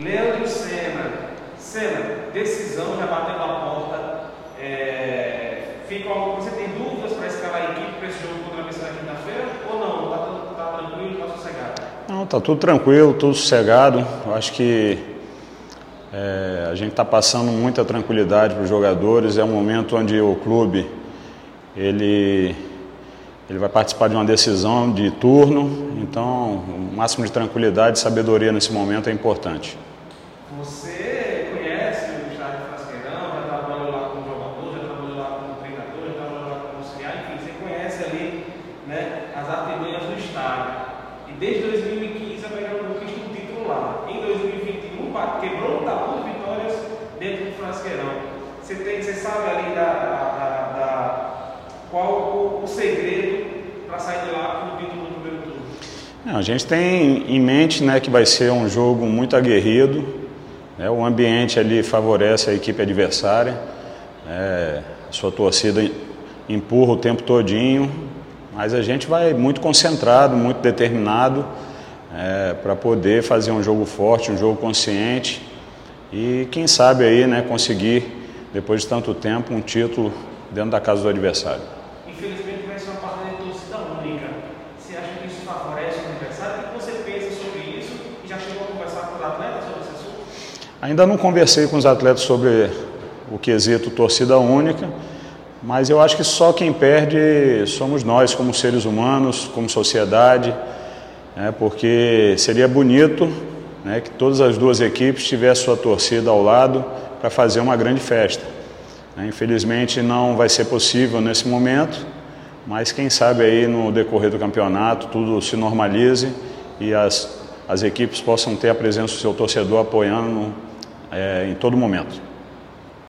Leandro Senna. Senna, decisão já bateu na porta. É, fica, você tem dúvidas para escalar a equipe para esse jogo contra a na quinta-feira? Ou não? Está tá tranquilo, está sossegado? Não, está tudo tranquilo, tudo sossegado. Eu acho que é, a gente está passando muita tranquilidade para os jogadores. É um momento onde o clube ele, ele vai participar de uma decisão de turno. Então, o máximo de tranquilidade e sabedoria nesse momento é importante. Você conhece o estádio Frasqueirão, já trabalhou lá como jogador, já trabalhou lá como treinador, já trabalhou lá como auxiliar, enfim, você conhece ali né, as artimanhas do estádio. E desde 2015 a Bahia conquista um título lá. Em 2021 quebrou um tabu de vitórias dentro do Frasqueirão. Você, tem, você sabe ali da, da, da qual o, o segredo para sair de lá com o título no primeiro turno? Não, a gente tem em mente né, que vai ser um jogo muito aguerrido. Né, o ambiente ali favorece a equipe adversária. É, a sua torcida empurra o tempo todinho. Mas a gente vai muito concentrado, muito determinado é, para poder fazer um jogo forte, um jogo consciente e quem sabe aí né, conseguir, depois de tanto tempo, um título dentro da casa do adversário. Infelizmente vai ser uma partida de torcida única. Você acha que isso favorece o que você pensa sobre isso? E já chegou a conversar com os atletas sobre esse assunto? Ainda não conversei com os atletas sobre o quesito torcida única, mas eu acho que só quem perde somos nós, como seres humanos, como sociedade, né, porque seria bonito né, que todas as duas equipes tivessem sua torcida ao lado para fazer uma grande festa. Né. Infelizmente não vai ser possível nesse momento, mas quem sabe aí no decorrer do campeonato tudo se normalize e as, as equipes possam ter a presença do seu torcedor apoiando é, em todo momento.